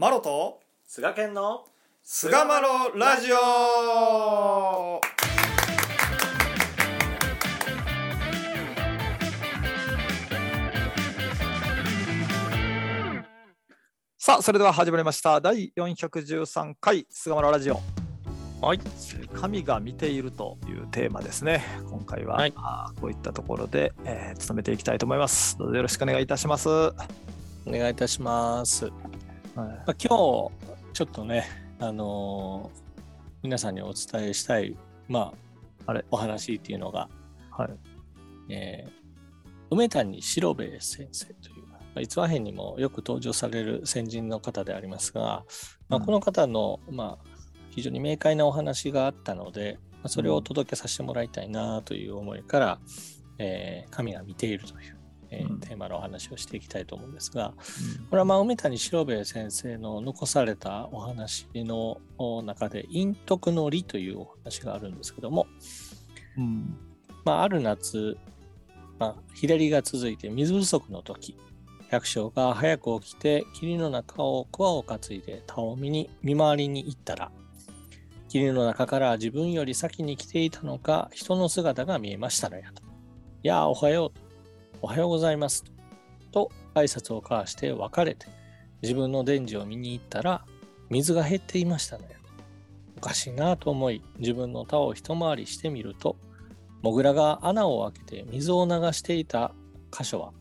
マロと菅健の菅マロラジオ。さあそれでは始まりました。第413回菅マロラジオ。はい。神が見ているというテーマですね。今回は、はい。あーこういったところで、えー、務めていきたいと思います。どうぞよろしくお願いいたします、お願いいたします、はい。まあ、今日ちょっとねあのー皆さんにお伝えしたいまああれ。お話っていうのが、はい。えー梅谷四郎兵衛先生という、まあ、逸話編にもよく登場される先人の方でありますが、まあ、うん。この方の、まあ、非常に明快なお話があったので、まあ、それをお届けさせてもらいたいなという思いから、えー神が見ているという、えーうんテーマのお話をしていきたいと思うんですが、これはまあ梅谷四郎兵衛先生の残されたお話の中で陰徳の理というお話があるんですけども、うんまあ、ある夏、まあ、日照りが続いて水不足の時百姓が早く起きて霧の中を桑を担いで田を見に見回りに行ったら霧の中から自分より先に来ていたのか人の姿が見えましたのやと。いやあおはよう。おはようございます。と挨拶を交わして別れて自分の伝授を見に行ったら水が減っていましたのやと。おかしいなと思い自分の田を一回りしてみるとモグラが穴を開けて水を流していた箇所は、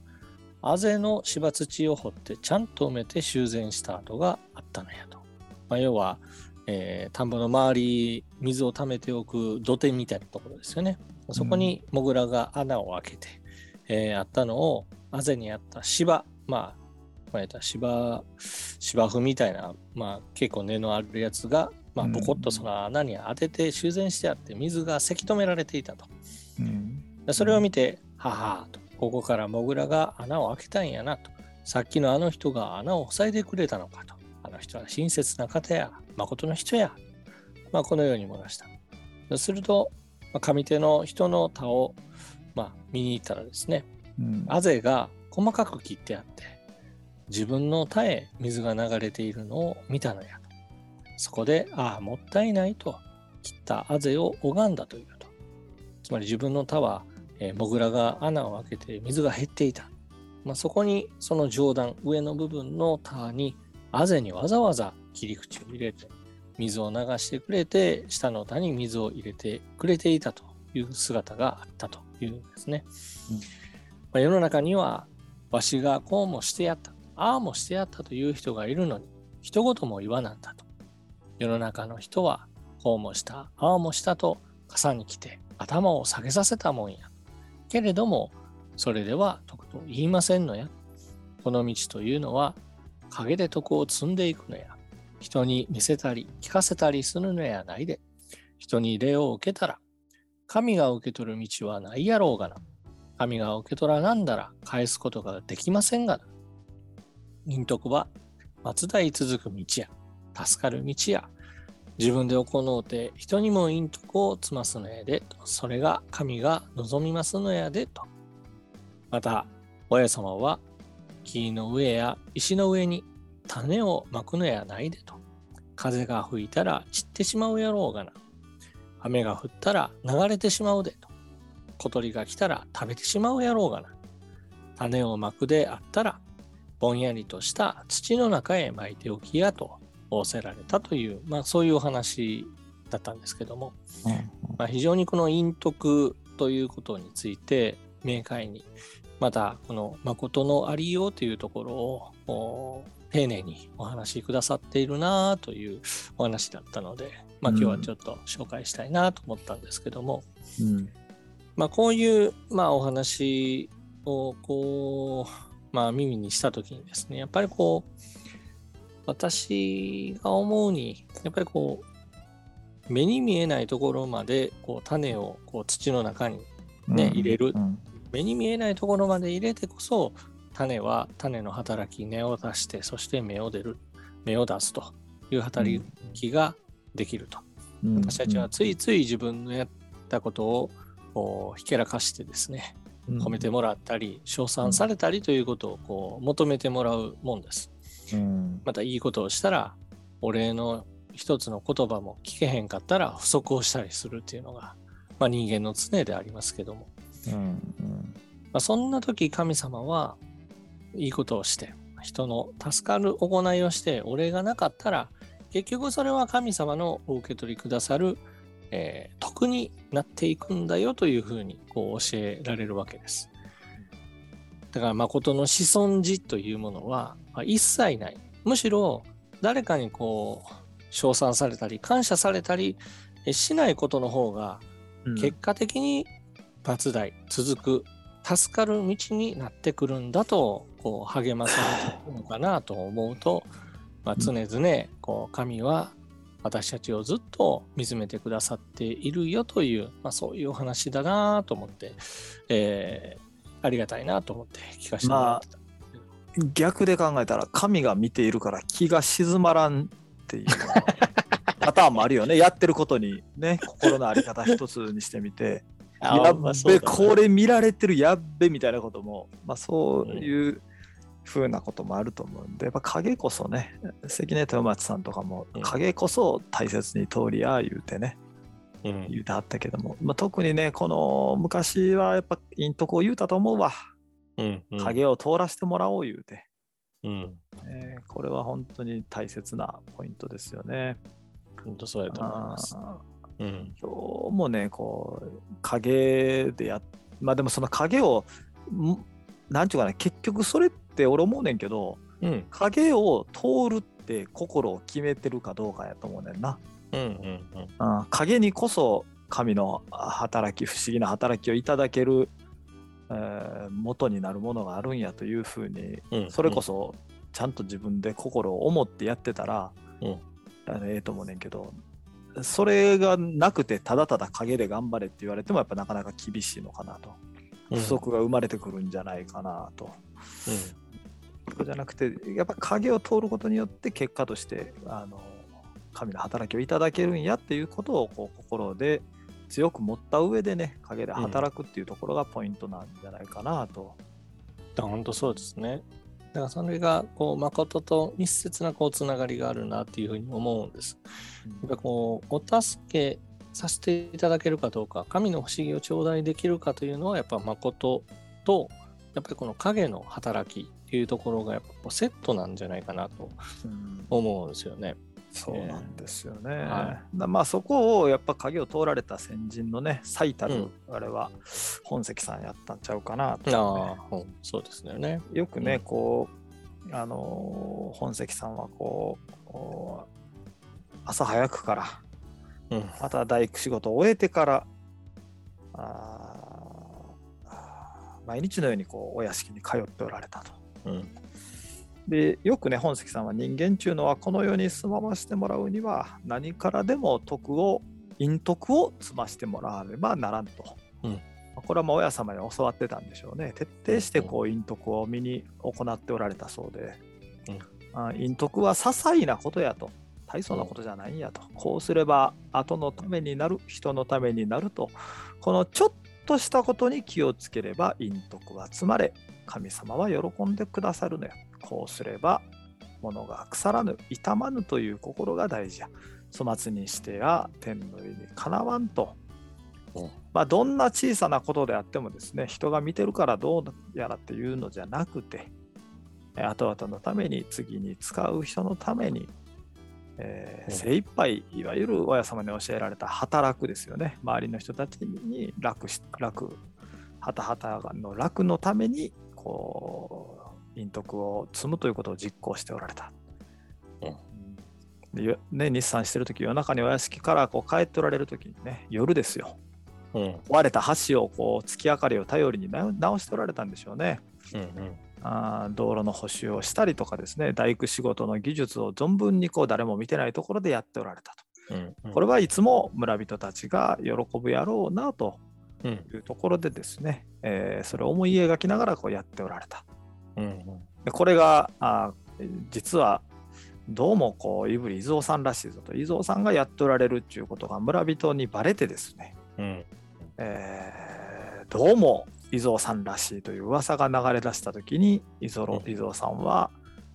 あぜの芝土を掘ってちゃんと埋めて修繕した跡があったのやと。まあ、要は、えー田んぼの周り、水を溜めておく土手みたいなところですよね。そこにモグラが穴を開けて、えーあったのを、あぜにあった芝、まあ、まあ、言ったら芝、芝生みたいな、まあ、結構根のあるやつが、まあ、うん。ボコッとその穴に当てて修繕してあって、水がせき止められていたと。うん。でそれを見て、ははと、ここからモグラが穴を開けたんやなと、さっきのあの人が穴を塞いでくれたのかと、あの人は親切な方や、誠の人や、まあ、このように漏らした。すると、まあ上手の人の田を、まあ、見に行ったらですね、うんあぜが細かく切ってあって、自分の田へ水が流れているのを見たのやと。そこで、ああ、もったいないと、切ったあぜを拝んだというと。つまり自分の田は、えーモグラが穴を開けて水が減っていた。まあ、そこにその上段、上の部分の田に、あぜにわざわざ切り口を入れて、水を流してくれて、下の田に水を入れてくれていたという姿があったというんですね。うんまあ、世の中には、わしがこうもしてやった、ああもしてやったという人がいるのに、一言も言わなんだと。世の中の人は、こうもした、ああもしたと、傘に来て頭を下げさせたもんや。けれども、それでは徳と言いませんのや。この道というのは、陰で徳を積んでいくのや。人に見せたり聞かせたりするのやないで。人に礼を受けたら、神が受け取る道はないやろうがな。神が受け取らなんだら返すことができませんがな。陰徳は松代続く道や、助かる道や、自分で行うて人にも陰徳を積ますのやで、それが神が望みますのやでと。また、親様は木の上や石の上に種をまくのやないでと。風が吹いたら散ってしまうやろうがな。雨が降ったら流れてしまうでと。小鳥が来たら食べてしまうやろうがな。種をまくであったら、ぼんやりとした土の中へ巻いておきやと仰せられたという、まあそういうお話だったんですけども、まあ、非常にこの陰徳ということについて明快に、またこの誠のありようというところをお丁寧にお話しくださっているなというお話だったので、まあ今日はちょっと紹介したいなと思ったんですけども、うん。まあ、こういう、まあ、お話をこう、まあ、耳にしたときにですね、やっぱりこう、私が思うに、やっぱりこう、目に見えないところまでこう種をこう土の中にね入れる。うん。目に見えないところまで入れてこそ種は種の働き根を出してそして芽を出る芽を出すという働きができると、うん。私たちはついつい自分のやったことをこうひけらかしてですねうん。褒めてもらったり称賛されたりということをこう求めてもらうもんです。うん。またいいことをしたらお礼の一つの言葉も聞けへんかったら不足をしたりするっていうのが、まあ、人間の常でありますけども、うん。うん。まあ、そんな時神様はいいことをして人の助かる行いをしてお礼がなかったら結局それは神様のお受け取りくださる、えー徳になっていくんだよというふうにこう教えられるわけです。だから誠の子孫児というものはまあ一切ない。むしろ誰かにこう称賛されたり感謝されたりえしないことの方がうん結果的に罰代続く助かる道になってくるんだとこう励まされているのかなと思うと、まあ、常々こう神は私たちをずっと見つめてくださっているよという、まあ、そういうお話だなと思って、えーありがたいなと思って聞かせてもらってた。逆で考えたら神が見ているから気が静まらんっていう パターンもあるよね。やってることにね心の在り方一つにしてみて あやっべまあね。これ見られてるやっべみたいなことも、まあ、そういうふうなこともあると思うんでやっぱ影こそね関根豊松さんとかもうん。影こそ大切に通りや言うてねうん。言うてはったけども、まあ、特にねこの昔はやっぱ陰徳を言うたと思うわ。うんうん。影を通らせてもらおう言うて、うん。えーこれは本当に大切なポイントですよね。本当そうやと思います。あうん。ー今日もねこう影でやっまあでもその影をんなんちゅうかな結局それって俺思うねんけどうん。影を通るって心を決めてるかどうかやと思うねんな。うんうんうん。影にこそ神の働き不思議な働きをいただける、えー元になるものがあるんやというふうにうんそれこそちゃんと自分で心を思ってやってたら、うん。ええと思うねんけどそれがなくてただただ影で頑張れって言われてもやっぱなかなか厳しいのかなと。うん不足が生まれてくるんじゃないかなと。そうじゃなくてやっぱ影を通ることによって結果としてあの神の働きをいただけるんやっていうことをこう心で強く持った上でね影で働くっていうところがポイントなんじゃないかなと。だから本当そうですね。だからそれがこう誠と密接なこうつながりがあるなっていうふうに思うんです。やっぱこうお助けさせていただけるかどうか神の不思議を頂戴できるかというのはやっぱ誠とやっぱりこの影の働きっていうところがやっぱセットなんじゃないかなとうん思うんですよね。そうなんですよね。はだまあそこをやっぱ影を通られた先人のね最たる、うんあれは本関さんやったんちゃうかなと、ねあそうですよね。よくね、うんこうあのー本関さんはこう朝早くからうん。また大工仕事を終えてから毎日のようにこうお屋敷に通っておられたと。うん。でよくね本関さんは人間中のはこの世に住まわしてもらうには何からでも徳を陰徳を積ましてもらわねばならんと。うんこれはまあ親様に教わってたんでしょうね。徹底してこう陰徳を身に行っておられたそうで、あ陰徳は些細なことやと。大層なことじゃないんやと。こうすれば後のためになる、人のためになると。このちょっとしたことに気をつければ陰徳は積まれ、神様は喜んでくださるのよ。こうすれば物が腐らぬ、傷まぬという心が大事や。粗末にしてや天の上にかなわんと。うんまあ、どんな小さなことであってもですね、人が見てるからどうやらっていうのじゃなくて、え後々のために、次に使う人のために、えーうん精一杯いわゆる親様に教えられた働くですよね。周りの人たちに楽し、楽、はたはたの楽のために、こう、陰徳を積むということを実行しておられた。でよね、日産してるとき、夜中にお屋敷からこう帰っておられるときにね、夜ですよ。うん。壊れた橋をこう月明かりを頼りに直直しておられたんでしょうね。うん。あー道路の補修をしたりとかですね、大工仕事の技術を存分にこう誰も見てないところでやっておられたと。うん。これはいつも村人たちが喜ぶやろうなとうん。いうところでですね、えーそれを思い描きながらこうやっておられた。うん。でこれがあー実はどうもこう、胆振伊蔵さんらしいぞと、伊蔵さんがやっておられるっていうことが村人にバレてですね、うん。えーどうも伊蔵さんらしいという噂が流れ出した時に伊蔵うん伊蔵さんは、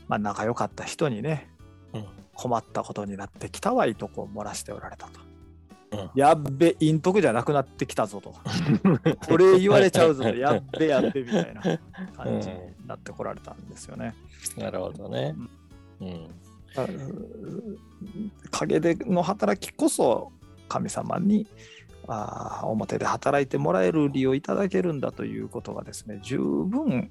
まあ、仲良かった人にね、うん困ったことになってきたわいとこう漏らしておられたと。うんやっべ、陰徳じゃなくなってきたぞと。これ言われちゃうぞ、やっべやっべみたいな 感じになってこられたんですよね。なるほどね。うん。陰での働きこそ神様にあー表で働いてもらえる利をいただけるんだということがですね十分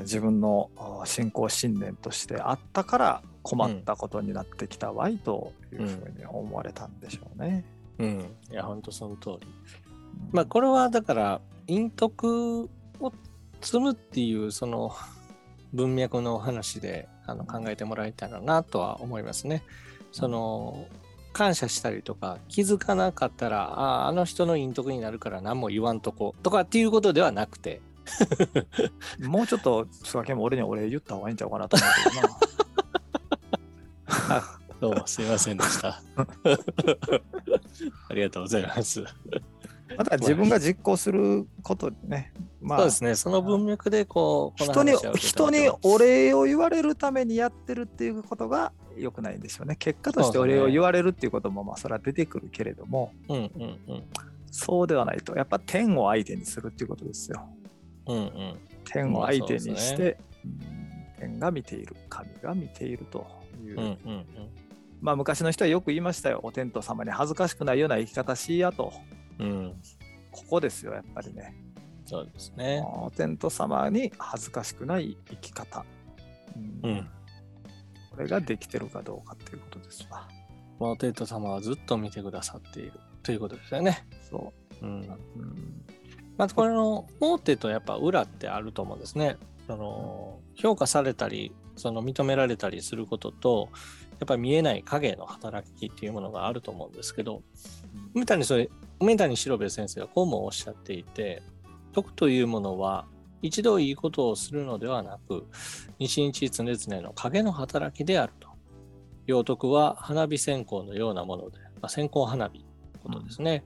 自分の信仰信念としてあったから困ったことになってきたわいというふうに思われたんでしょうね。うん。いや、本当その通り。まあ、これはだから、陰徳を積むっていう、その文脈の話であの考えてもらいたいなとは思いますね。その、感謝したりとか気づかなかったらあああの人の陰徳になるから何も言わんとことかっていうことではなくて。もうちょっと菅家も俺には俺言った方がいいんちゃうかなと思うけどな。どうもすいませんでした。ありがとうございます。また自分が実行することね。まそうですね。その文脈でこう人に人にお礼を言われるためにやってるっていうことが良くないんでしょうね。結果としてお礼を言われるっていうこともまあそれは出てくるけれども、うんうんうんそうではないと。やっぱ天を相手にするっていうことですよ。うんうん天を相手にして、うん天が見ている、神が見ているという。うんうんまあ昔の人はよく言いましたよ。お天道様に恥ずかしくないような生き方しやと。うんうんここですよ、やっぱりね。そうですねお天道様に恥ずかしくない生き方。うんうんこれができてるかどうかっていうことですわ。モーテッド様はずっと見てくださっているということですよねそうんう。うんまずこれのモーテとやっぱ裏ってあると思うんですね。その評価されたりその認められたりすることとやっぱり見えない影の働きっていうものがあると思うんですけど梅谷それ梅谷四郎兵衛先生がこうもおっしゃっていて徳というものは一度いいことをするのではなく日々常々の影の働きであると。陽徳は花火線香のようなもので、まあ、線香花火のことですね。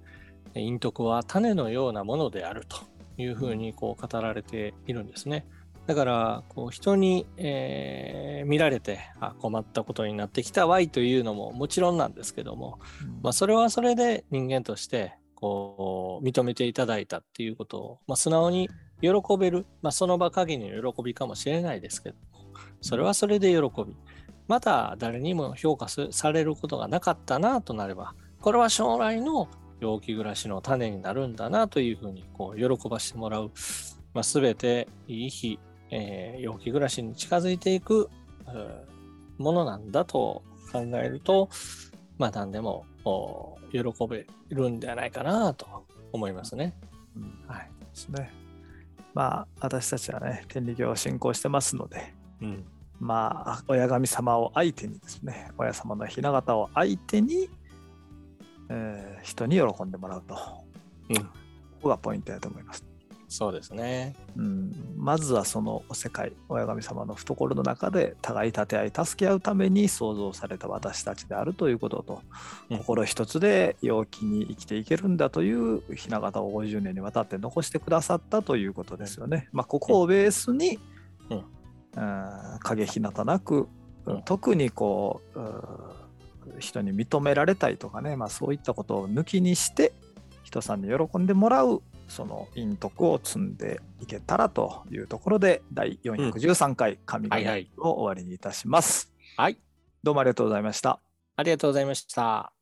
陰徳は種のようなものであるというふうにこう語られているんですね。だからこう人に、えー見られてあ困ったことになってきたわいというのももちろんなんですけども、まあ、それはそれで人間としてこう認めていただいたっていうことを、まあ、素直に喜べる、まあ、その場限りの喜びかもしれないですけどもそれはそれで喜びまた誰にも評価すされることがなかったなとなればこれは将来の陽気暮らしの種になるんだなというふうにこう喜ばしてもらう、まあ、全ていい日、えー陽気暮らしに近づいていくうんものなんだと考えるとまあ何でもお喜べるんではないかなと思いますね。うんはい。ですね。まあ私たちはね、天理教を信仰してますので、うん。まあ親神様を相手にですね、親様の雛形を相手に、えー人に喜んでもらうと。うんここがポイントだと思います。そうですね。うん、まずはその世界親神様の懐の中で互い立て合い助け合うために創造された私たちであるということと、うん。心一つで陽気に生きていけるんだという雛形を50年にわたって残してくださったということですよね。まあ、ここをベースに、うん。うん。影ひなたなく、うん。特にこううん人に認められたいとかね、まあ、そういったことを抜きにして人さんに喜んでもらうその陰徳を積んでいけたらというところで第413回神々はいはいを終わりにいたします。はい。どうもありがとうございました。ありがとうございました。